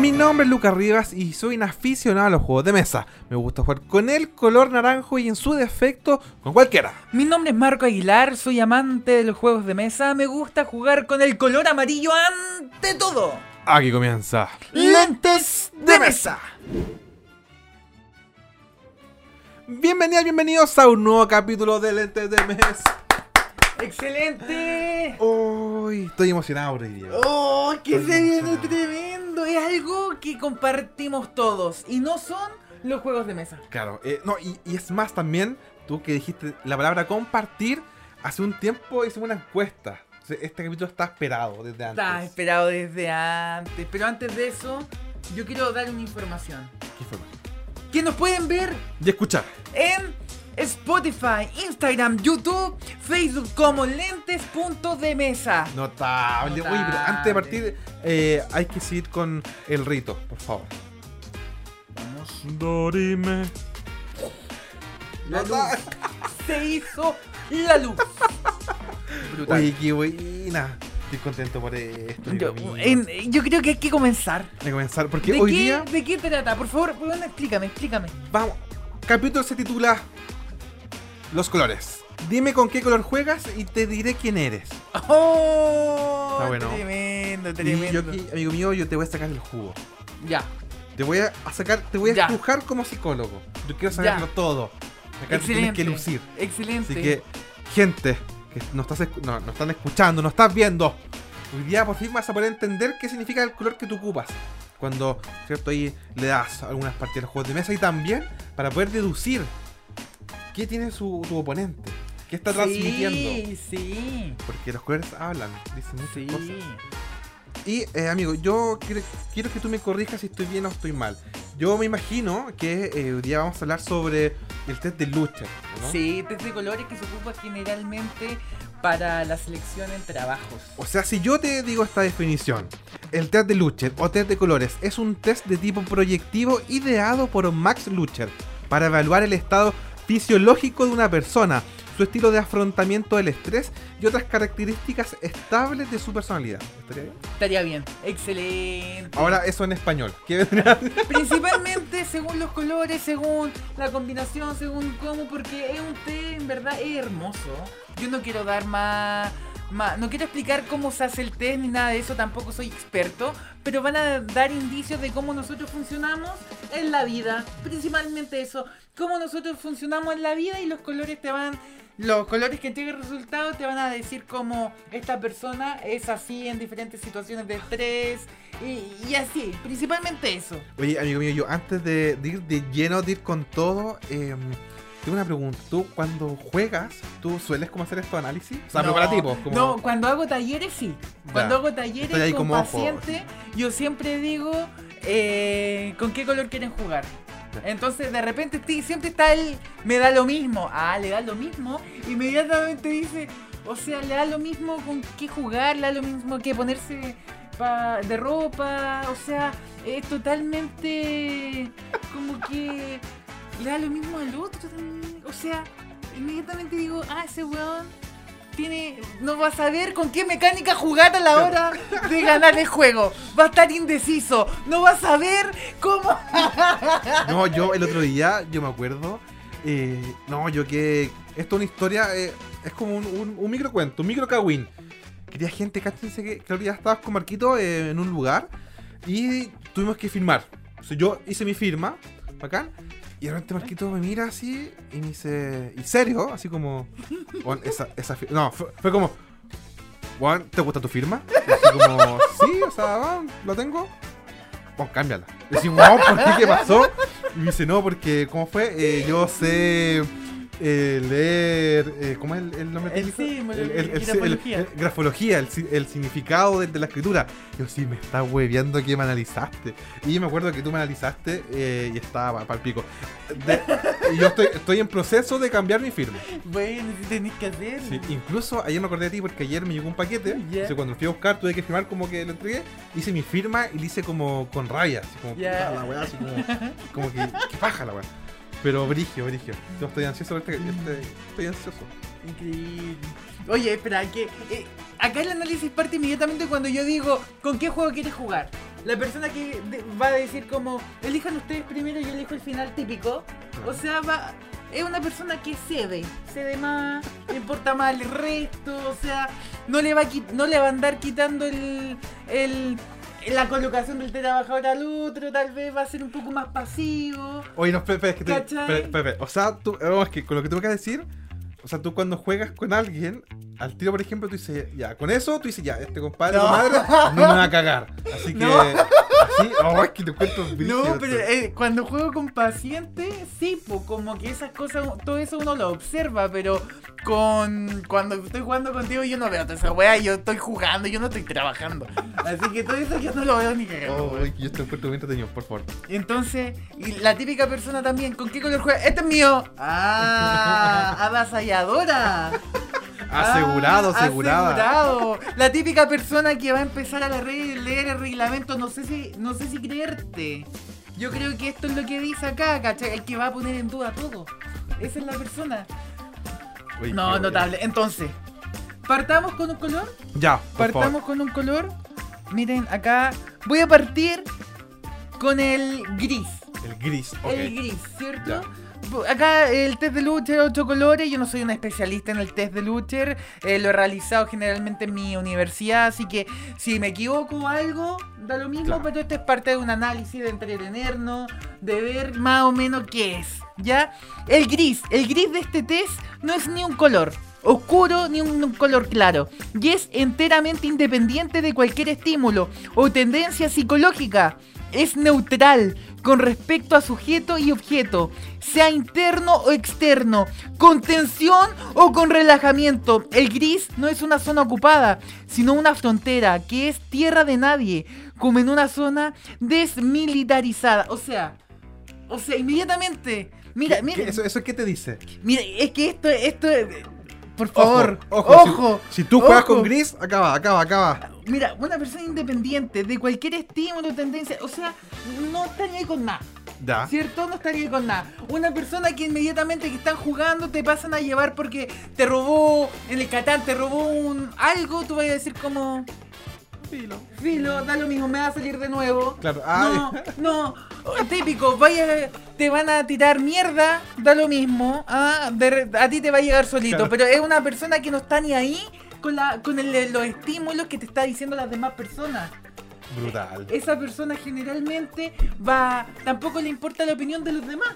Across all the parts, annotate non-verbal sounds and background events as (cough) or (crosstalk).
Mi nombre es Lucas Rivas y soy un aficionado a los juegos de mesa. Me gusta jugar con el color naranjo y en su defecto con cualquiera. Mi nombre es Marco Aguilar, soy amante de los juegos de mesa, me gusta jugar con el color amarillo ante todo. Aquí comienza Lentes de mesa. Bienvenidas, bienvenidos a un nuevo capítulo de Lentes de Mesa. ¡Excelente! Uy, estoy emocionado hoy día. ¡Oh, que Estoy se viene emocionado. tremendo! Es algo que compartimos todos y no son los juegos de mesa. Claro, eh, no, y, y es más también, tú que dijiste la palabra compartir, hace un tiempo hicimos una encuesta. Este capítulo está esperado desde antes. Está esperado desde antes, pero antes de eso, yo quiero dar una información. ¿Qué fue? Que nos pueden ver Y escuchar. en Spotify, Instagram, YouTube, Facebook como lentes.demesa. Notable. Oye, pero Notable. antes de partir, eh, hay que seguir con el rito, por favor. Vamos. Dorime. La luz. Se hizo la luz. Brutal. Oye, qué buena. Estoy contento por esto. yo, en- yo creo que hay que comenzar. De comenzar, porque ¿De hoy qué, día ¿De qué trata? Por favor, explícame, explícame. vamos. Capítulo se titula Los colores. Dime con qué color juegas y te diré quién eres. ¡Oh! Está bueno. Tremendo, Y tremendo. yo aquí, amigo mío, yo te voy a sacar el jugo. Ya. Te voy a sacar, te voy a Ya. estrujar como psicólogo. Yo quiero saberlo Ya. todo. Acá te tienes Excelente. que lucir. Excelente. Así que, gente, que nos, estás, no, nos están escuchando, nos estás viendo, hoy día por fin vas a poder entender qué significa el color que tú ocupas. Cuando, ¿cierto? Ahí le das algunas partidas a los juegos de mesa y también para poder deducir qué tiene su, tu oponente, qué está transmitiendo. Sí, sí. Porque los colores hablan, dicen muchas Sí. cosas. Y, eh, amigo, yo quiero, quiero que tú me corrijas si estoy bien o estoy mal. Yo me imagino que eh, hoy día vamos a hablar sobre el test de lucha, ¿no? Sí, test de colores que se ocupa generalmente para la selección en trabajos. O sea, si yo te digo esta definición, el test de Lucher o test de colores es un test de tipo proyectivo ideado por Max Lucher para evaluar el estado fisiológico de una persona, su estilo de afrontamiento del estrés y otras características estables de su personalidad. ¿Estaría bien? Estaría bien. Excelente. Ahora eso en español. ¿Qué vendrá? (laughs) Principalmente según los colores, según la combinación, según cómo, porque es un té, en verdad, es hermoso. Yo no quiero dar más, más- no quiero explicar cómo se hace el test ni nada de eso, tampoco soy experto, pero van a dar indicios de cómo nosotros funcionamos en la vida. Principalmente eso, cómo nosotros funcionamos en la vida y los colores te van... Los colores que entregan el resultado te van a decir cómo esta persona es así en diferentes situaciones de estrés y, y así, principalmente eso. Oye, amigo mío, yo antes de, de ir de lleno, de ir con todo, eh, tengo una pregunta. ¿Tú cuando juegas, tú sueles como hacer estos análisis? O sea, no, preparativos. Como... no, cuando hago talleres sí. Cuando hago talleres con como ojo. pacientes, yo siempre digo eh, con qué color quieren jugar. Entonces de repente siempre está el me da lo mismo. Ah, le da lo mismo. Inmediatamente dice, o sea, le da lo mismo con qué jugar, le da lo mismo que ponerse pa- de ropa. O sea, es totalmente como que le da lo mismo al otro también. O sea, inmediatamente digo, ah, ese weón tiene. No va a saber con qué mecánica jugar a la hora de ganar el juego. Va a estar indeciso. No va a saber cómo. (laughs) No, yo el otro día, yo me acuerdo. eh, no, yo que. Esto es una historia. eh, es como un, un, un microcuento, un micro. Quería gente, cáchense que, que ya estabas con Marquito eh, en un lugar. Y tuvimos que firmar. O yo hice mi firma, bacán. Y de repente Marquito me mira así y me dice. ¿Y serio? Así como. "Juan, esa, esa fi-". No, fue, como. Juan, ¿te gusta tu firma? Y así como. Sí, o sea, ah, lo tengo. Bueno, cámbiala. Y decimos, wow, ¿por qué? ¿Qué pasó? Y me dice, no, porque, ¿cómo fue? Eh, yo sé eh, leer, eh, ¿cómo es el, el nombre El técnico? símbolo, El- el- grafología. el- el- grafología, el, si- el significado de, de la escritura. Yo sí, me está hueveando que me analizaste. Y yo me acuerdo que tú me analizaste eh, y estaba para el pico. De- y yo estoy, estoy en proceso de cambiar mi firma. Bueno, si tenéis que hacer. Sí, incluso ayer me acordé de ti porque ayer me llegó un paquete. Entonces cuando lo fui a buscar tuve que firmar como que lo entregué. Hice mi firma y le hice como con rayas. Así como, puta la weá, así como, como que, que paja la weá. Pero brigio, brigio. Yo estoy ansioso, este, este- estoy ansioso. Increíble. Oye, espera, que eh, acá el análisis parte inmediatamente cuando yo digo con qué juego quieres jugar. La persona que de- va a decir como, elijan ustedes primero y yo elijo el final típico. O sea, va, es una persona que cede, cede más, le importa más el resto, o sea, no le va a, no le va a andar quitando el, el, la colocación del trabajador al otro, tal vez va a ser un poco más pasivo. Oye, no, espera, es que te-. O sea, tú, no, es que con lo que tú me acabas de decir, o sea, tú cuando juegas con alguien, al tiro, por ejemplo, tú dices, ya, con eso, tú dices, ya, este compadre No. o madre no me va a cagar. Así (laughs) que, No. así, oh, es que te cuento No, pero eh, cuando juego con pacientes, sí, pues como que esas cosas, todo eso uno lo observa, pero con cuando estoy jugando contigo yo no veo toda esa wea, yo estoy jugando, yo no estoy trabajando. Así que todo eso yo no lo veo ni cagando. Oh, yo te encuentro bien entretenido, por favor. Entonces, y la típica persona también, ¿con qué color juega? Este es mío. Ah, (laughs) avasalladora. Asegurado, Ah, asegurada. asegurado. La típica persona que va a empezar a la red- leer el reglamento, no sé si, no sé si creerte. Yo creo que esto es lo que dice acá, ¿cachai? El que va a poner en duda todo. Esa es la persona. No, notable. Entonces, partamos con un color. Ya, por favor. Partamos con un color. Miren, acá voy a partir con el gris. El gris, ok. El gris, ¿cierto? Ya. Acá el test de Lucher, ocho colores. Yo no soy un especialista en el test de Lucher. eh, lo he realizado generalmente en mi universidad. Así que si me equivoco o algo, da lo mismo. Claro. Pero esto es parte de un análisis, de entretenernos, de ver más o menos qué es. ¿Ya? El gris. El gris de este test no es ni un color oscuro ni un, un color claro. Y es enteramente independiente de cualquier estímulo o tendencia psicológica. Es neutral con respecto a sujeto y objeto, sea interno o externo, con tensión o con relajamiento. El gris no es una zona ocupada, sino una frontera que es tierra de nadie, como en una zona desmilitarizada. O sea, o sea, inmediatamente. Mira, ¿Qué- mira, qué- ¿Eso, ¿Eso qué te dice? mira, es que esto, esto, por favor, ojo. ojo. Si, si tú juegas ojo. con gris, acaba, acaba, acaba. Mira, una persona independiente de cualquier estímulo, tendencia, o sea, no estaría ahí con nada. Ya. ¿Cierto? No estaría ahí con nada. Una persona que inmediatamente que están jugando te pasan a llevar porque te robó en el Catán, te robó un algo, tú vas a decir como, Filo. filo, da lo mismo, me va a salir de nuevo. Claro. No, Ah, no, típico, vaya, te van a tirar mierda, da lo mismo, ah, de a ti te va a llegar solito, Claro. pero es una persona que no está ni ahí con, la, con el- los estímulos que te está diciendo las demás personas. brutal. Esa persona generalmente va, tampoco le importa la opinión de los demás,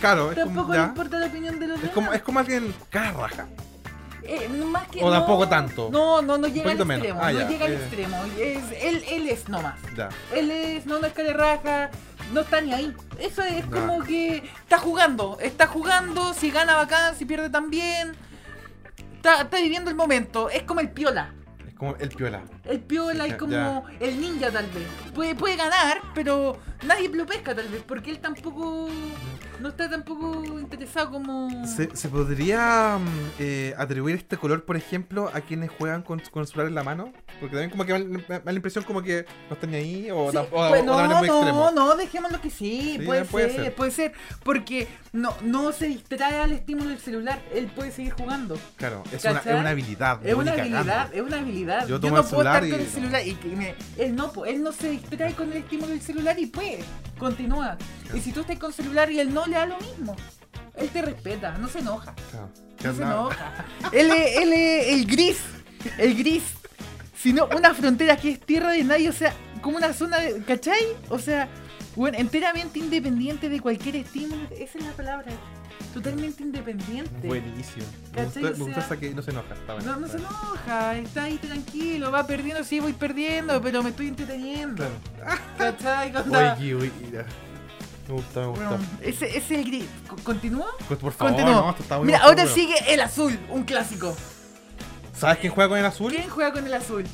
Claro, es tampoco como, le importa la opinión de los Es demás. como, es como alguien cara raja. Eh, más que O no, tampoco tanto. No, no, no llega al extremo, Ah, no ya, llega al eh. extremo. Es, él, él es nomás. Ya. Él es, no, no es cara de raja, no está ni ahí. Eso es Ya. como que está jugando, está jugando, si gana bacán, si pierde también. Está, está viviendo el momento, es como el piola. Es como el piola. El piola es como el ninja tal vez. Puede, puede ganar, pero nadie lo pesca tal vez, porque él tampoco no está tampoco interesado como... ¿Se, se podría mm, eh, atribuir este color, por ejemplo, a quienes juegan con, con el celular en la mano? Porque también como que me, me- me da la impresión como que no están ahí o, Sí, o- pues o no, no, no, dejémoslo que sí, Sí, puede, ser. puede ser, porque no, no se distrae al estímulo del celular, él puede seguir jugando. Claro, es una, es una habilidad. Es una cagando. habilidad, es una habilidad. Yo Yo, tomo no el puedo estar celular con y- el celular y que me- él no, él no se distrae con el estímulo del celular y puede, continúa. Y si tú estás con celular y él no le da lo mismo, él te respeta, no se enoja. Claro. No se enoja. él es, él es el gris. El gris. Sino una frontera que es tierra de nadie. O sea, como una zona de. ¿Cachai? O sea, bueno, enteramente independiente de cualquier estímulo. Esa es la palabra. Totalmente independiente. Buenísimo. Me gusta, me que no se enoja. Está bueno. No, no se enoja, está ahí tranquilo, va perdiendo, sí voy perdiendo, pero me estoy entreteniendo. Claro. (laughs) ¿Cachai? Onda, Oye, oye, mira. Me gusta, me gusta. bueno, ese ese es el gris. Co- ¿Continúa? Pues por favor, Continúa. no, esto está muy Mira, ahora bueno. sigue el azul, un clásico. ¿Sabes quién juega con el azul? ¿Quién juega con el azul?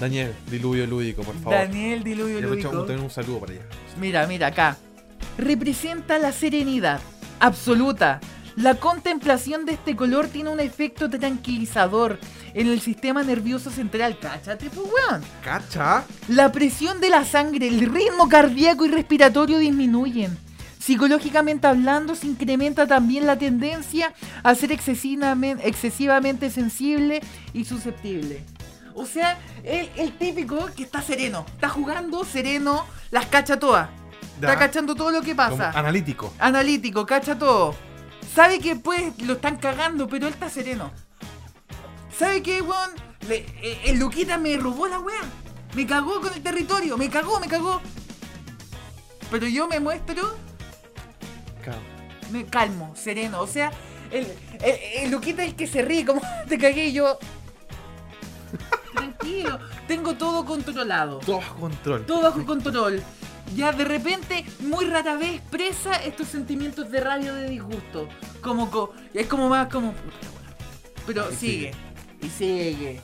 Daniel, diluvio lúdico, por favor. Daniel Diluvio Lúdico. también un saludo para allá. Mira, mira acá. Representa la serenidad absoluta. La contemplación de este color tiene un efecto tranquilizador en el sistema nervioso central. Cáchate, pues, weón. ¿Cacha? La presión de la sangre, el ritmo cardíaco y respiratorio disminuyen. Psicológicamente hablando, se incrementa también la tendencia a ser excesivamente sensible y susceptible. O sea, el, el típico que está sereno. Está jugando sereno, las cacha todas. Está cachando todo lo que Como pasa. analítico. Analítico, cacha todo. Sabe que pues lo están cagando, pero él está sereno. ¿Sabe qué, weón? Le- eh, el Luquita me robó la weá. Me cagó con el territorio. Me cagó, me cagó. Pero yo me muestro, Claro. me calmo, sereno. O sea, el, el, el Luquita es el que se ríe, como (laughs) te cagué y yo. Tranquilo, tengo todo controlado. Todo bajo control. todo bajo control. Ya de repente, muy rara vez expresa estos sentimientos de rabia o de disgusto. Como, co- es como más como. Pero sigue. Y sigue.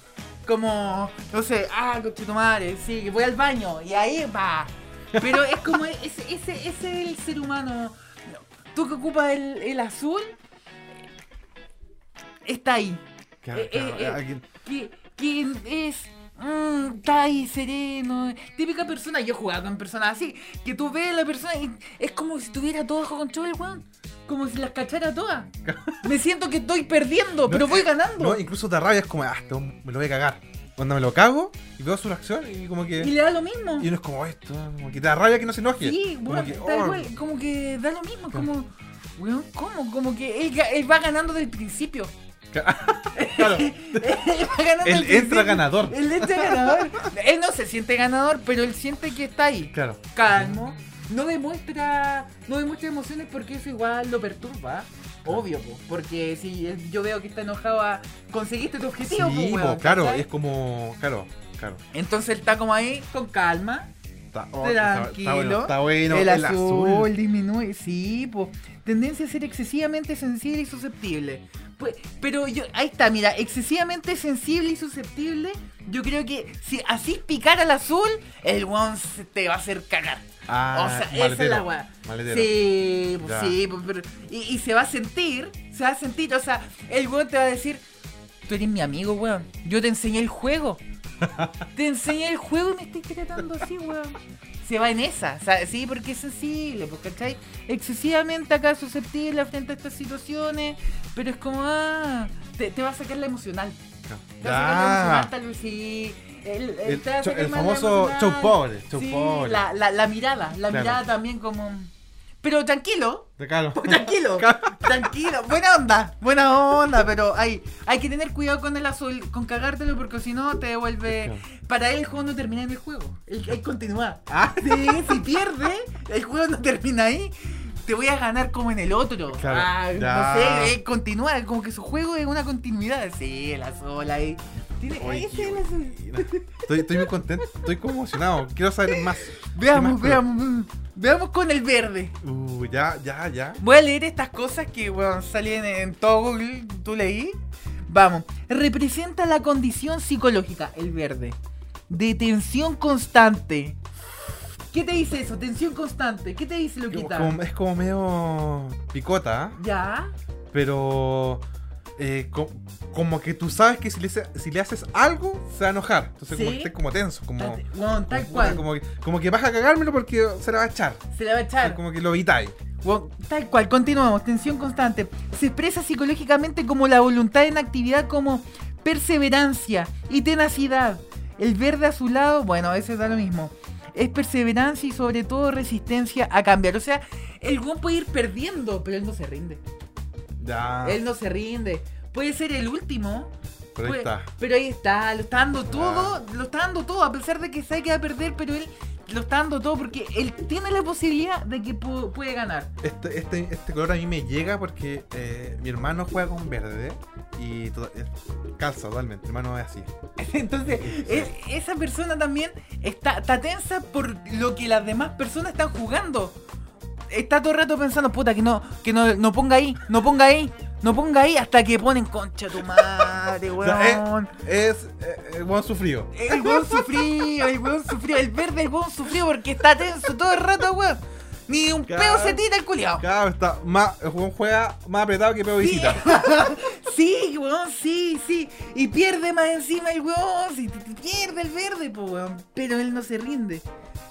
Como, no sé, ah, madre, sigue, voy al baño y ahí va. Pero es como (laughs) ese, ese, ese es el ser humano. Tú que ocupas el, el azul, está ahí. Claro, Eh, claro, eh, eh. alguien- que, que es mm, está ahí sereno, típica persona, yo he jugado con personas así, que tú ves a la persona y es como si tuviera todo bajo control, weón. Como si las cachara todas. (laughs) Me siento que estoy perdiendo, No, pero voy eh, ganando. No, incluso da rabia, es como, ah, esto me lo voy a cagar. Cuando me lo cago y veo su reacción y como que. y le da lo mismo. Y uno es como esto, como que te da rabia que no se enoje. Sí, como weón, que, tal oh, como que da lo mismo, como, weón, ¿cómo? Como que él, él va ganando del principio. Claro, (laughs) entra principio. ganador. Él entra ganador. Él no se siente ganador, pero él siente que está ahí. claro. calmo, no demuestra, no demuestra emociones porque eso igual lo perturba. Obvio, po, porque si él- yo veo que está enojado, a, conseguiste tu objetivo, Sí, po, weón, claro, ¿cachai? es como. Claro, claro. Entonces él está como ahí, con calma, Está, oh, tranquilo. Está, bueno, está bueno. el, El, azul, azul. disminuye, sí, pues. Tendencia a ser excesivamente sensible y susceptible. Pues, pero yo, ahí está, mira, excesivamente sensible y susceptible. Yo creo que si así picar al azul, el se te va a hacer cagar. Ah, o sea, esa es maletero, la weá. maletero. Sí, pues, sí, pues, pero- y, y se va a sentir, se va a sentir, o sea, el weón te va a decir, tú eres mi amigo, weón. Yo te enseñé el juego. (laughs) te enseñé el juego y me estás tratando así, weón. Se va en esa, sea, sí, porque es sensible, pues, ¿cachai? Excesivamente acá susceptible frente a estas situaciones, pero es como, ah, te, te va a sacar la emocional. Te va a sacar la emocional, tal vez sí. El, el- El el famoso show pobre, show Sí, pobre. La, la, la mirada, la Claro. mirada también como... Pero tranquilo, (laughs) tranquilo, (laughs) tranquilo, buena onda, buena onda, pero hay, hay que tener cuidado con el azul, con cagártelo porque si no te devuelve... Para él el juego no termina en el juego, él, él continúa. Ah. (laughs) Sí, si pierde, el juego no termina ahí. Te voy a ganar como en el otro. Claro, Ah, no sé, él continúa, como que su juego es una continuidad. Sí, el azul ahí. Tiene, Oye, azul. Estoy, estoy muy contento, estoy como emocionado. Quiero saber más. Veamos, ¿Qué más, veamos, veamos con el verde. Uh, ya, ya, ya. Voy a leer estas cosas que bueno, salen en todo Google, tú leí. Vamos, representa la condición psicológica, el verde, de tensión constante. ¿Qué te dice eso? Tensión constante. ¿Qué te dice como- es como medio picota, ¿ah? Ya. pero eh, co- como que tú sabes que si le, si le haces algo, se va a enojar. Entonces, como que estés como tenso, como. Bueno, tal como- cual. Como que, como que vas a cagármelo porque se la va a echar. Se la va a echar. Como que lo evitáis. Bueno, tal cual, continuamos. Tensión constante. Se expresa psicológicamente como la voluntad en actividad como perseverancia y tenacidad. El verde a su lado, bueno, ese da lo mismo. Es perseverancia y sobre todo resistencia a cambiar. O sea, el weón puede ir perdiendo, pero él no se rinde. Ya. Él no se rinde. Puede ser el último. Pero ahí está. Pero ahí está, lo está dando todo, lo está dando todo, a pesar de que sabe que va a perder, pero él lo está dando todo porque él tiene la posibilidad de que pu- puede ganar. Este, este, este color a mí me llega porque eh, mi hermano juega con verde y to- eh, calza totalmente. Mi hermano es así. (laughs) Entonces, es- esa persona también está, está tensa por lo que las demás personas están jugando. Está todo el rato pensando, puta, que no, que no, no ponga ahí, no ponga ahí, no ponga ahí, hasta que ponen concha tu madre, (laughs) O sea, weón. es eh, el buen sufrido. El weón (laughs) sufrido, el weón sufrido, el verde, el weón sufrido porque está tenso todo el rato, weón. Ni un Claro. peo se tira el culiao. Cada vez está más, el juego juega más apretado que Sí. visita. (laughs) sí, weón, sí, sí. Y pierde más encima el weón. T- pierde el verde, pues, weón. Pero él no se rinde.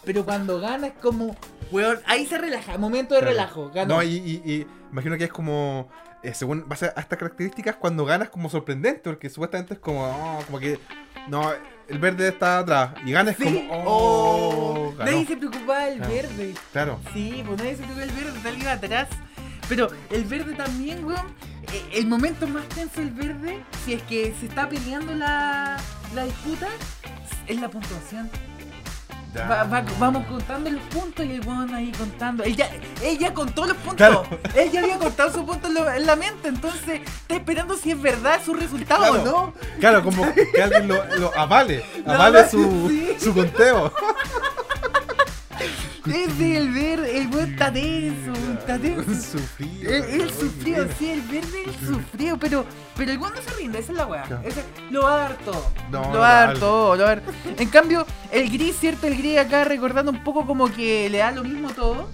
Pero cuando gana es como, weón, ahí se relaja. Momento de Claro. relajo. Ganó. No, y, y- y imagino que es como, eh, según base a estas características, cuando ganas como sorprendente, porque supuestamente es como, oh, como que, no, el verde está atrás y gana es Sí. como. Oh, ganó. Nadie se preocupaba del Claro. verde. Claro. Sí, pues nadie se preocupaba del verde, tal iba atrás. Pero el verde también, weón. eh, El momento más tenso del verde, si es que se está peleando la, la disputa, es la puntuación. Va- va- vamos contando los puntos y el weón ahí contando. Él ya contó los puntos. Claro. Ya había contado sus puntos en, la mente. Entonces está esperando si es verdad su resultado Claro. o no. Claro, como que alguien lo, lo avale, avale avale, su, sí. su conteo. Ese el verde, el weón está tenso, está tenso. (laughs) Sufrido. Sufrió, mira. sí, el verde él sufrió, pero, pero el weón no se rinde, esa es la weá. Lo va a dar todo. No, lo va a dar vale. todo, lo va a dar. En cambio, el gris, cierto, el gris acá recordando un poco como que le da lo mismo todo.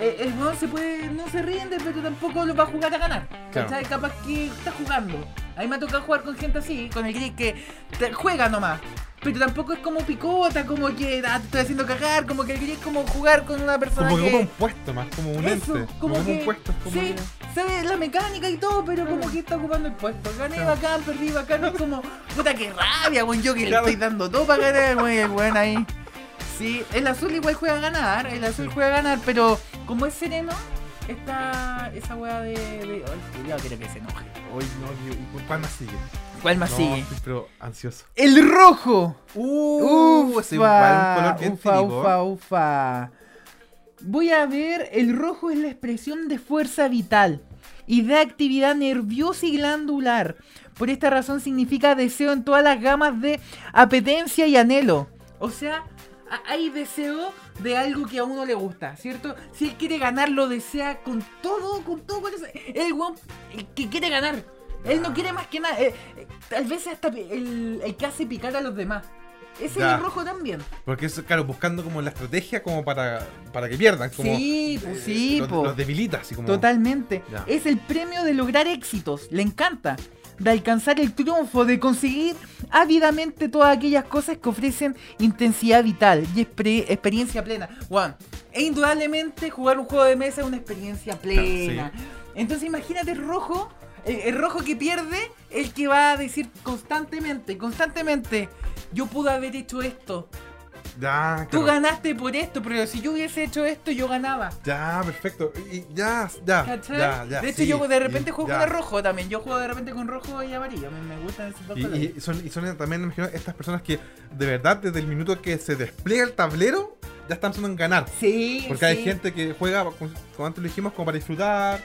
Eh, el weón se puede, no se rinde, pero tampoco lo va a jugar a ganar. Claro. Capaz que está jugando. A mí me ha tocado jugar con gente así, con el gris que te- juega nomás. Pero tampoco es como picota, como que ah, te estoy haciendo cagar, como que es como jugar con una persona Como que ocupa un puesto más, como un Eso, ente. como Como, que, un puesto. es como sí, sabe la mecánica y todo, pero como que está ocupando el puesto. Gané Claro. bacán, perdí bacán, es como, puta que rabia, weón, yo que Claro. le estoy dando todo para ganar, el weón ahí. Sí, el azul igual juega a ganar, el azul juega a ganar, pero como es sereno, está esa weá de... de... Ay, cuidado, quiero que se enoje. Hoy no, y- y- ¿cuál más sigue? ¿Cuál más no, sigue? estoy pero ansioso. El rojo. Uh, ese igual un color bien ufa, típico. ufa, ufa. Voy a ver, el rojo es la expresión de fuerza vital y de actividad nerviosa y glandular. Por esta razón significa deseo en todas las gamas de apetencia y anhelo. O sea, hay deseo de algo que a uno le gusta, ¿cierto? Si él quiere ganar, lo desea con todo, con todo, con ese- el el que quiere ganar. Él no quiere más que nada. eh, eh, tal vez hasta el, el que hace picar a los demás. Ese es el rojo también. Porque es, claro, buscando como la estrategia como para, para que pierdan. Como, sí, pues eh, sí, los, los debilita, así como. Totalmente. Ya. Es el premio de lograr éxitos. Le encanta. De alcanzar el triunfo, de conseguir ávidamente todas aquellas cosas que ofrecen intensidad vital y experiencia plena. Juan, e indudablemente jugar un juego de mesa es una experiencia plena. Entonces imagínate rojo, el, el rojo que pierde, el que va a decir constantemente, constantemente, yo pude haber hecho esto. Ya, Tú claro. ganaste por esto, pero si yo hubiese hecho esto, yo ganaba. Ya, perfecto. Y ya, ya. ¿Cachai? ya, ya, de hecho, sí, yo de repente y juego ya. con el rojo también. Yo juego de repente con rojo y amarillo. Me, me gustan esos dos Y, colores. y son, y son también, me imagino, estas personas que de verdad desde el minuto que se despliega el tablero ya están pensando en ganar. Sí, Porque hay gente que juega, como antes lo dijimos, como para disfrutar,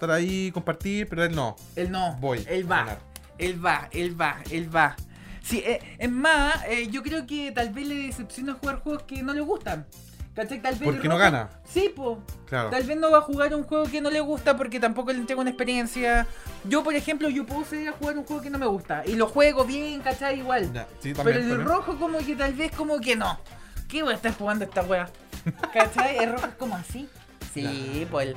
estar ahí, compartir, pero él no. Él no. Voy. Él va. Él va, él va, él va. Sí, eh, es más, eh, yo creo que tal vez le decepciona jugar juegos que no le gustan. ¿Cachai? Tal vez Porque no gana. Sí, po. Claro. Tal vez no va a jugar un juego que no le gusta porque tampoco le entrega una experiencia. Yo, por ejemplo, yo puedo salir a jugar un juego que no me gusta. Y lo juego bien, ¿cachai? Igual. Ya, sí, Pero también, el también. rojo como que tal vez como que no. ¿Qué voy a estar jugando esta wea? (laughs) ¿Cachai? El rojo es como así. Sí, pues.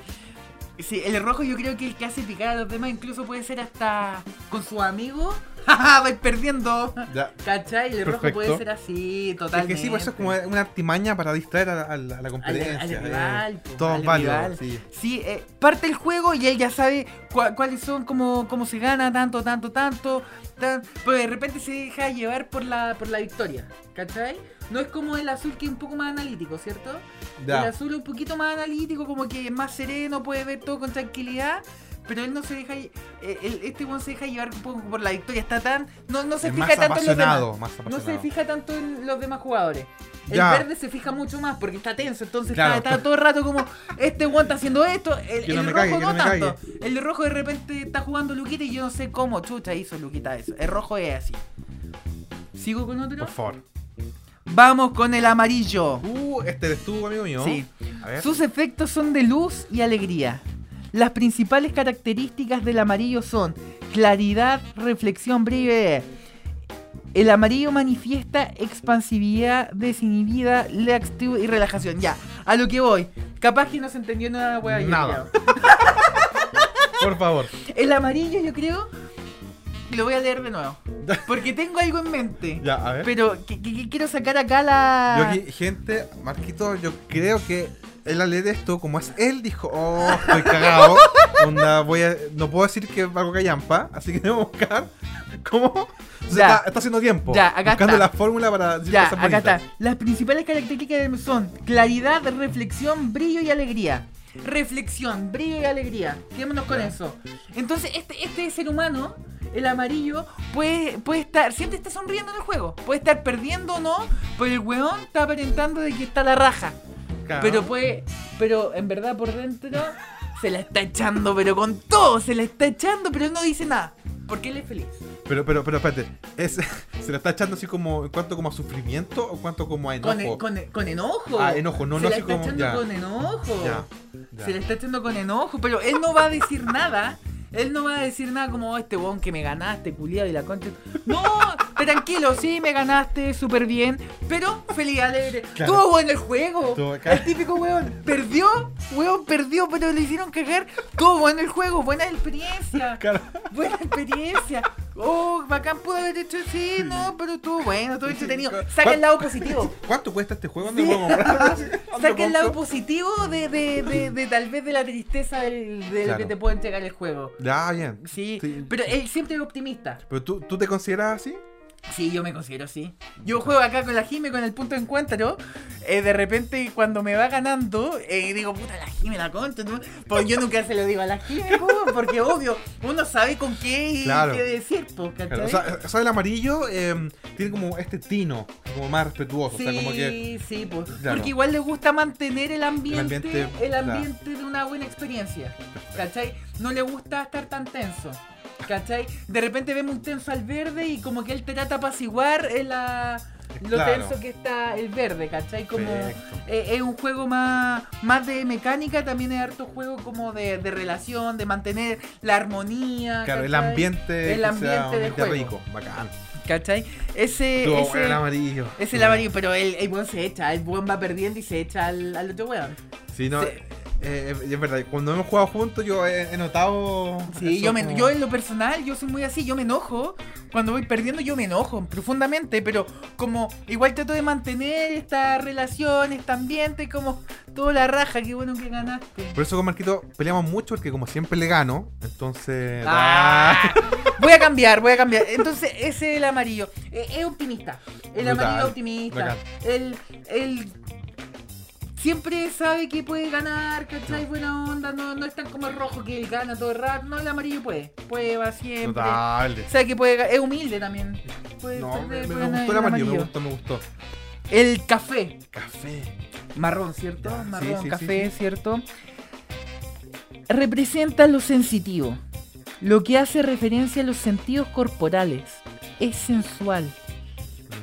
Sí, el rojo yo creo que el que hace picar a los demás incluso puede ser hasta con sus amigos. (laughs) ¡Jaja! Vais perdiendo. Ya. ¿Cachai? El rojo Perfecto. puede ser así, Es totalmente. que sí, pues eso es como una artimaña para distraer a la, a la- a la competencia. al eh, rival, po, todo al válido, rival. sí. Sí, eh, parte el juego y él ya sabe cua- cuáles son, cómo, cómo se gana, tanto, tanto, tanto. tan- pero de repente se deja llevar por la, por la victoria, ¿cachai? No es como el azul que es un poco más analítico, ¿cierto? Ya. El azul es un poquito más analítico, como que es más sereno, puede ver todo con tranquilidad. Pero él no se deja. eh, él- este one se deja llevar un poco por la victoria. Está tan. No, no se Es fija más tanto en los demás. más No se fija tanto en los demás jugadores. El verde se fija mucho más porque está tenso, entonces Claro. está, está todo el rato como, este está haciendo esto, el, no rojo cague, no, tanto. cague. El de rojo de repente está jugando Luquita y yo no sé cómo chucha hizo Luquita eso. El rojo es así. ¿Sigo con otro? Por favor. Vamos con el amarillo. Uh, este eres tú, amigo mío. Sí. A ver. Sus efectos son de luz y alegría. Las principales características del amarillo son claridad, reflexión, breve. El amarillo manifiesta expansividad, desinhibida, laxitud y relajación. Ya, a lo que voy. Capaz que no se entendió nada, Nada. (laughs) Por favor. El amarillo, yo creo. Lo voy a leer de nuevo. (laughs) Porque tengo algo en mente. Ya, a ver. Pero que, que- que quiero sacar acá la. Yo gente, Marquito, yo creo que él al leer esto, como es él, dijo, oh, estoy (laughs) cagado. Onda, voy a, no puedo decir que algo callampa, así que debo buscar cómo. O sea, Ya. está, está haciendo tiempo. Ya, acá buscando está. la fórmula para decir Ya, acá está. Las principales características son claridad, reflexión, brillo y alegría. Reflexión, brillo y alegría. Quedémonos con Ya. eso. Entonces, este, este ser humano, el amarillo, puede, puede estar, siempre está sonriendo en el juego. Puede estar perdiendo o no, pero el weón está aparentando de que está la raja. Claro. Pero puede, pero en verdad por dentro se la está echando, pero con todo, se la está echando, pero él no dice nada. Porque él es feliz. Pero, pero, pero, espérate. Es, (laughs) ¿Se lo está echando así como en cuanto como a sufrimiento o cuanto como a enojo? Con, e- con, con enojo. Ah, enojo, no, se no la así está como- echando ya. con enojo. Ya, ya. Se le está echando con enojo, pero él no va a decir nada. Él no va a decir nada como "Oh, este weón que me ganaste, culiado y la concha. No, tranquilo, sí, me ganaste súper bien, pero feliz, alegre. Claro. Todo bueno el juego. El típico weón perdió, weón perdió, pero le hicieron cagar. Todo bueno el juego, buena experiencia. Claro. Buena experiencia. Oh, bacán pudo haber hecho así, no, pero estuvo bueno, todo entretenido. Saca ¿Cuál- el lado positivo. (laughs) ¿Cuánto cuesta este juego? ¿Dónde Sí. (laughs) Saca el lado positivo de, de, de, de tal vez de la tristeza del, de lo Claro. que te puede entregar el juego. Ya, bien. Sí, Sí. pero él siempre es optimista. ¿Pero tú, tú te consideras así? Sí, yo me considero así. Yo juego acá con la Jime con el punto de encuentro. eh, de repente, cuando me va ganando, eh, digo, puta, la Jime la contra. ¿no? Pues yo nunca se lo digo a la Jime, po, porque obvio, uno sabe con qué Claro. qué decir, po, ¿cachai? Claro, o, sea, o sea, el amarillo eh, tiene como este tino, como más respetuoso. Sí, o sea, como que. sí, pues. Claro. Porque igual le gusta mantener el ambiente, el ambiente, ambiente, claro. de una buena experiencia. ¿Cachai? No le gusta estar tan tenso. ¿Cachai? De repente vemos un tenso al verde y como que él trata de apaciguar en la, lo Claro. tenso que está el verde, ¿cachai? Como eh, es un juego más, más de mecánica, también es harto juego como de, de relación, de mantener la armonía. Claro, el ¿cachai? ambiente. El que sea ambiente del ambiente juego. rico, bacán. ¿Cachai? Ese, Estuvo ese- el amarillo. es el amarillo, pero el, el weón se echa, el weón va perdiendo y se echa al, al otro weón. Sí, no. Sí. Eh, eh, es verdad, cuando hemos jugado juntos yo he, he notado. Sí, yo, me, como- yo en lo personal, yo soy muy así, yo me enojo. Cuando voy perdiendo, yo me enojo profundamente, pero como igual trato de mantener esta relación, este ambiente, como toda la raja, qué bueno que ganaste. Por eso con Marquito peleamos mucho, porque como siempre le gano, entonces. Ah, (laughs) voy a cambiar, voy a cambiar. Entonces, ese es el amarillo. Eh, Es optimista. El Brutal, amarillo optimista. bacán. El, el siempre sabe que puede ganar, ¿cachai? Buena onda, no, no es tan como el rojo que él gana todo el rato. No, el amarillo puede. Puede, va siempre. Notable. Sabe que puede es humilde también. Puede No, me, gustó el amarillo, me gustó, me gustó. El café. Café. Marrón, ¿cierto? Ya, Marrón, sí, café, sí, ¿cierto? Representa lo sensitivo, lo que hace referencia a los sentidos corporales. Es sensual,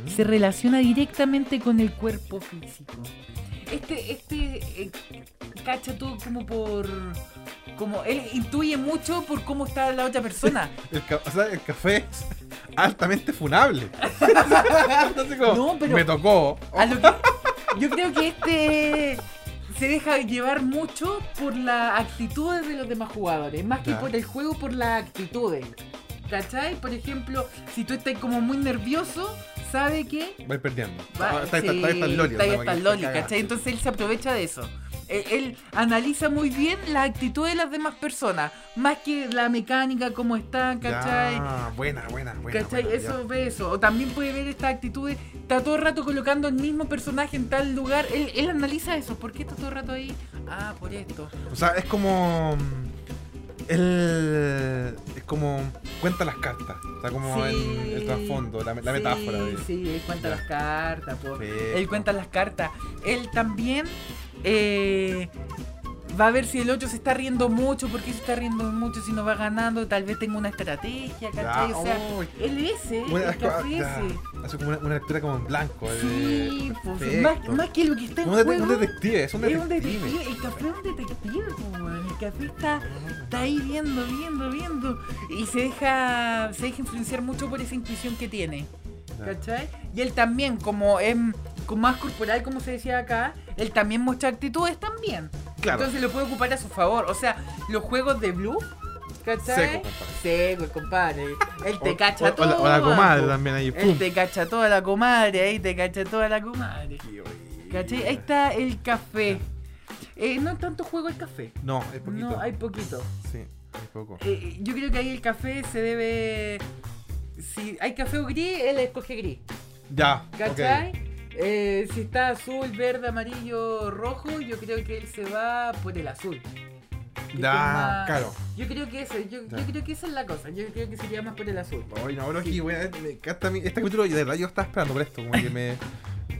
Mm. se relaciona directamente con el cuerpo físico. Este, este, eh, cacha todo como por... Como él intuye mucho por cómo está la otra persona. (laughs) El, o sea, el café es altamente funable. (laughs) Como, No, pero- Me tocó. A lo que- yo creo que este se deja llevar mucho por las actitudes de los demás jugadores, más que Ya. por el juego, por las actitudes. ¿Cachai? Por ejemplo, si tú estás como muy nervioso, sabe que Va a ir perdiendo. va, Ah, está, está, sí, está, está Loli. está Loli. ¿cachai? Entonces él se aprovecha de eso. Él, él analiza muy bien la actitud de las demás personas, más que la mecánica, cómo están, ¿cachai? Ya, buena, buena, buena. ¿Cachai? buena, eso ya. ve eso. O también puede ver estas actitudes. Está todo el rato colocando el mismo personaje en tal lugar. Él, él analiza eso. ¿Por qué está todo el rato ahí? Ah, por esto. O sea, es como. Él. Es como. Cuenta las cartas. O sea, como Sí, en el trasfondo, la, la sí, metáfora de. Sí, él cuenta Ya. las cartas. po. Perfecto. Él cuenta las cartas. Él también eh, va a ver si el otro se está riendo mucho. ¿Por qué se está riendo mucho si no va ganando? Tal vez tenga una estrategia, ¿cachai? Ya, o sea, él ese, el café ya, ese. Hace como una, una lectura como en blanco. de- Sí, pues, más, más que lo que está en juego. un detective, es un Es un detective. el café es un detective, weón. el café está, está ahí viendo, viendo, viendo y se deja, se deja influenciar mucho por esa intuición que tiene. ¿cachai? Y él también, como es más corporal, como se decía acá, él también muestra actitudes también. Claro. Entonces lo puede ocupar a su favor, o sea, los juegos de Blue, ¿cachai? Seco, compadre. Seco, el compadre. Él te O- cacha o- o todo. la- o la comadre también ahí, Él te cacha toda la comadre, ahí te cacha toda la comadre. ¿Cachai? Ahí está el café. Eh, no tanto juego el café. No, es poquito. No, hay poquito. Sí, hay poco. Eh, yo creo que ahí el café se debe. Si hay café o gris, él escoge gris. Ya, ¿Cachai? Eh, si está azul, verde, amarillo, rojo, yo creo que él se va por el azul. Que es más- claro. Yo creo que eso, yo, yo creo que esa es la cosa. Yo creo que sería más por el azul. Ay, no, bro, Sí. me encanta mi- este capítulo de verdad yo estaba esperando por esto, como que me...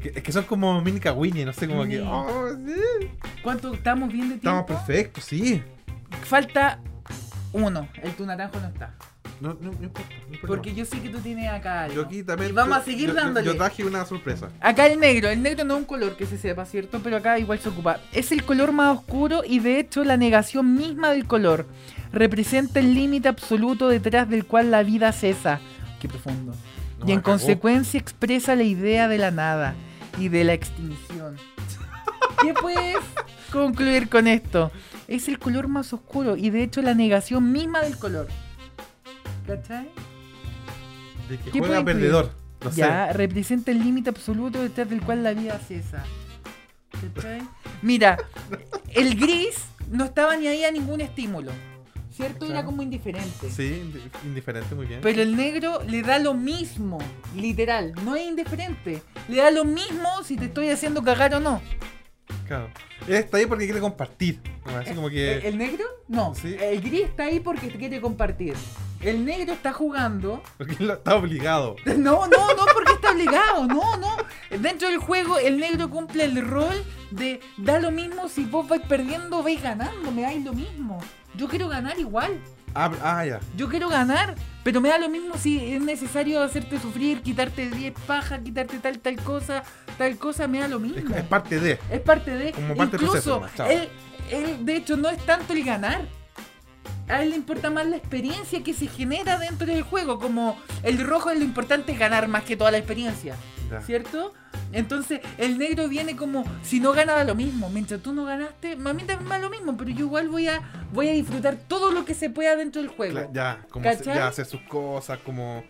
que- es que son como mini Kawini, no sé, como que... Sí. Oh, sí. ¿Cuánto estamos bien de tiempo? Estamos perfectos, sí. Falta uno. El tu naranjo no está. No, no, no no. Porque yo sé que tú tienes acá algo. yo aquí también... Y vamos yo- a seguir yo- dándole. Yo, traje una sorpresa. Acá el negro, el negro no es un color que se sepa, ¿cierto? Pero acá igual se ocupa. Es el color más oscuro y de hecho la negación misma del color. Representa el límite absoluto detrás del cual la vida cesa. Qué profundo. No, y en consecuencia expresa la idea de la nada y de la extinción. (laughs) ¿Qué puedes concluir con esto? Es el color más oscuro y de hecho la negación misma del color. ¿Cachai? De que ¿Qué juega perdedor. No ya, representa el límite absoluto detrás del cual la vida cesa. ¿Cachai? Mira, (laughs) el gris no estaba ni ahí a ningún estímulo. ¿Cierto? Era como indiferente. Sí, indi- indiferente, muy bien. Pero el negro le da lo mismo, literal. No es indiferente. Le da lo mismo si te estoy haciendo cagar o no. Claro. Él está ahí porque quiere compartir. como ¿El, que... el negro? No. Sí. El gris está ahí porque quiere compartir. El negro está jugando. Porque está obligado. No, no, no, porque está obligado. No, no. Dentro del juego, el negro cumple el rol de da lo mismo si vos vais perdiendo o vais ganando. Me dais lo mismo. Yo quiero ganar igual. Ah, ah, ya. Yo quiero ganar, pero me da lo mismo si es necesario hacerte sufrir, quitarte 10 pajas, quitarte tal, tal cosa, tal cosa, me da lo mismo. es parte de... Es parte de. Como parte del Incluso, proceso nomás, chao. él, él, de hecho, no es tanto el ganar. A él le importa más la experiencia que se genera dentro del juego. Como el rojo es lo importante es ganar más que toda la experiencia. Ya. ¿Cierto? Entonces, el negro viene como si no ganaba lo mismo. Mientras tú no ganaste, a mí también me da lo mismo, pero yo igual voy a, voy a disfrutar todo lo que se pueda dentro del juego. Ya, como se- ya hacer sus cosas, como...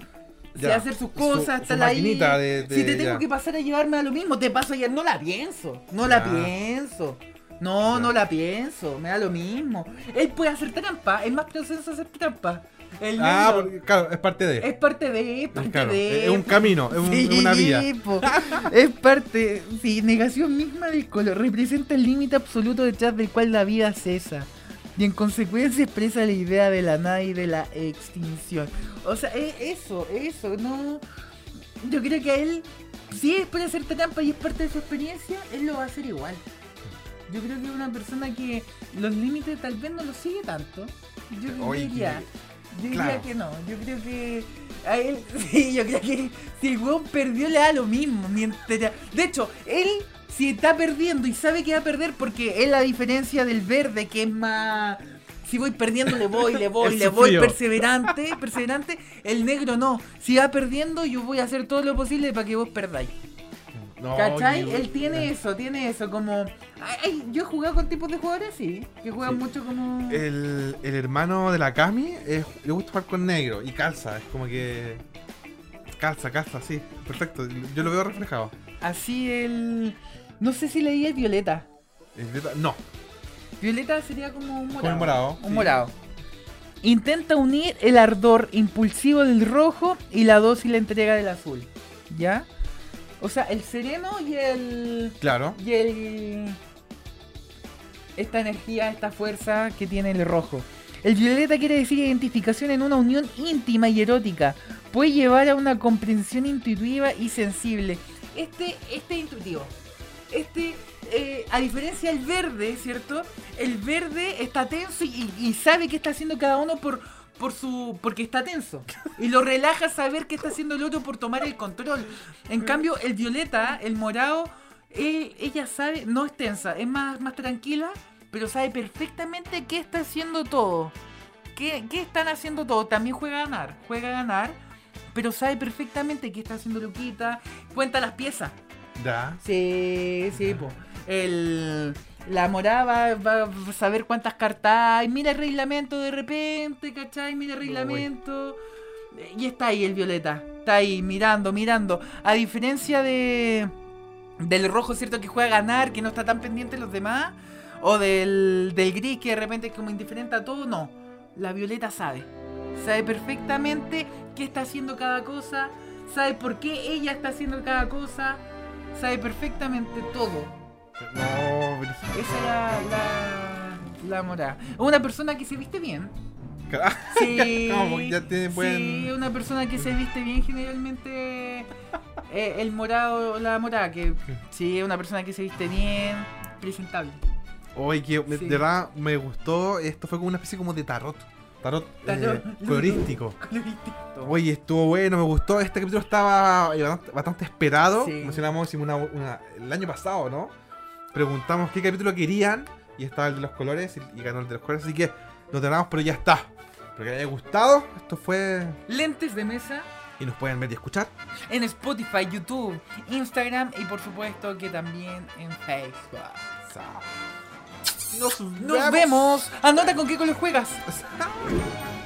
Ya, hacer sus su- cosas, estar ahí. de- de- si te tengo ya. que pasar a llevarme a lo mismo, te paso ayer. No la pienso. No la pienso. No, no la pienso. Me da lo mismo. Él puede hacer trampa. Es más proceso hacer trampa. El Ah, porque, claro, es parte de... es parte de. Es parte Claro, de. es un camino, es, un- es Sí, una vía. po. es parte, sí, negación misma del color. Representa el límite absoluto detrás del cual la vida cesa. Y en consecuencia expresa la idea de la nada y de la extinción. O sea, es eso, eso, no. Yo creo que a él, si él puede hacer trampa y es parte de su experiencia, él lo va a hacer igual. Yo creo que es una persona que los límites tal vez no los sigue tanto. Yo, Oye, diría, yo diría que no. Yo creo que a él, (laughs) sí, yo creo que si el weón perdió le da lo mismo. Mientras, de hecho, él si está perdiendo y sabe que va a perder porque es la diferencia del verde que es más si voy perdiendo le voy, le (laughs) voy, le voy perseverante, perseverante, el negro no. Si va perdiendo, yo voy a hacer todo lo posible para que vos perdáis. No, ¿Cachai? Él tiene eso, tiene eso, como... Ay, yo he jugado con tipos de jugadores, sí, que juegan Sí. mucho como... El, el hermano de la Cami es- le gusta jugar con negro y calza, es como que. Calza, calza, sí, perfecto. Yo lo veo reflejado. Así el... No sé si leí el violeta. El violeta- No, Violeta sería como un morado. Como un morado, Un sí. morado. Intenta unir el ardor impulsivo del rojo y la dócil entrega del azul. ¿Ya? O sea, el sereno y el... claro. Y el... Esta energía, esta fuerza que tiene el rojo. El violeta quiere decir identificación en una unión íntima y erótica. Puede llevar a una comprensión intuitiva y sensible. Este, este es intuitivo. Este, eh, a diferencia del verde, ¿cierto? El verde está tenso y, y sabe qué está haciendo cada uno por, por su porque está tenso. Y lo relaja saber qué está haciendo el otro por tomar el control. En cambio, el violeta, el morado, él- ella sabe, no es tensa, es más, más tranquila, pero sabe perfectamente qué está haciendo todo. ¿Qué, qué están haciendo todo? También juega a ganar, juega a ganar, pero sabe perfectamente qué está haciendo Luquita, cuenta las piezas. Ya. Sí, sí, po. El, la morada va, va a saber cuántas cartas hay. Mira el reglamento de repente, ¿cachai? Mira el reglamento. Y está ahí el violeta. Está ahí mirando, mirando. A diferencia de del rojo, ¿cierto? Que juega a ganar, que no está tan pendiente de los demás. o del, del gris que de repente es como indiferente a todo, no. La Violeta sabe. Sabe perfectamente qué está haciendo cada cosa, sabe por qué ella está haciendo cada cosa, sabe perfectamente todo. No, pero- Esa era la, la morada. Una persona que se viste bien. (laughs) Sí, ya tiene buen- sí, una persona que se viste bien generalmente eh, el morado, la morada, que sí, es una persona que se viste bien, presentable. Oye, que Sí. de verdad me gustó. Esto fue como una especie como de tarot. Tarot, Tarot. eh, colorístico. (laughs) Coloristito. Oye, estuvo bueno, me gustó. Este capítulo estaba eh, bastante, bastante esperado. Sí. Mencionamos hicimos una, una- el año pasado, ¿no? Preguntamos qué capítulo querían. Y estaba el de los colores y, y ganó el de los colores. Así que lo tenemos, pero ya está. Espero que les haya gustado. Esto fue. Lentes de mesa Y nos pueden ver y escuchar. en Spotify, YouTube, Instagram y por supuesto que también en Facebook. Nos, Nos vemos. Anota con qué color juegas. vemos.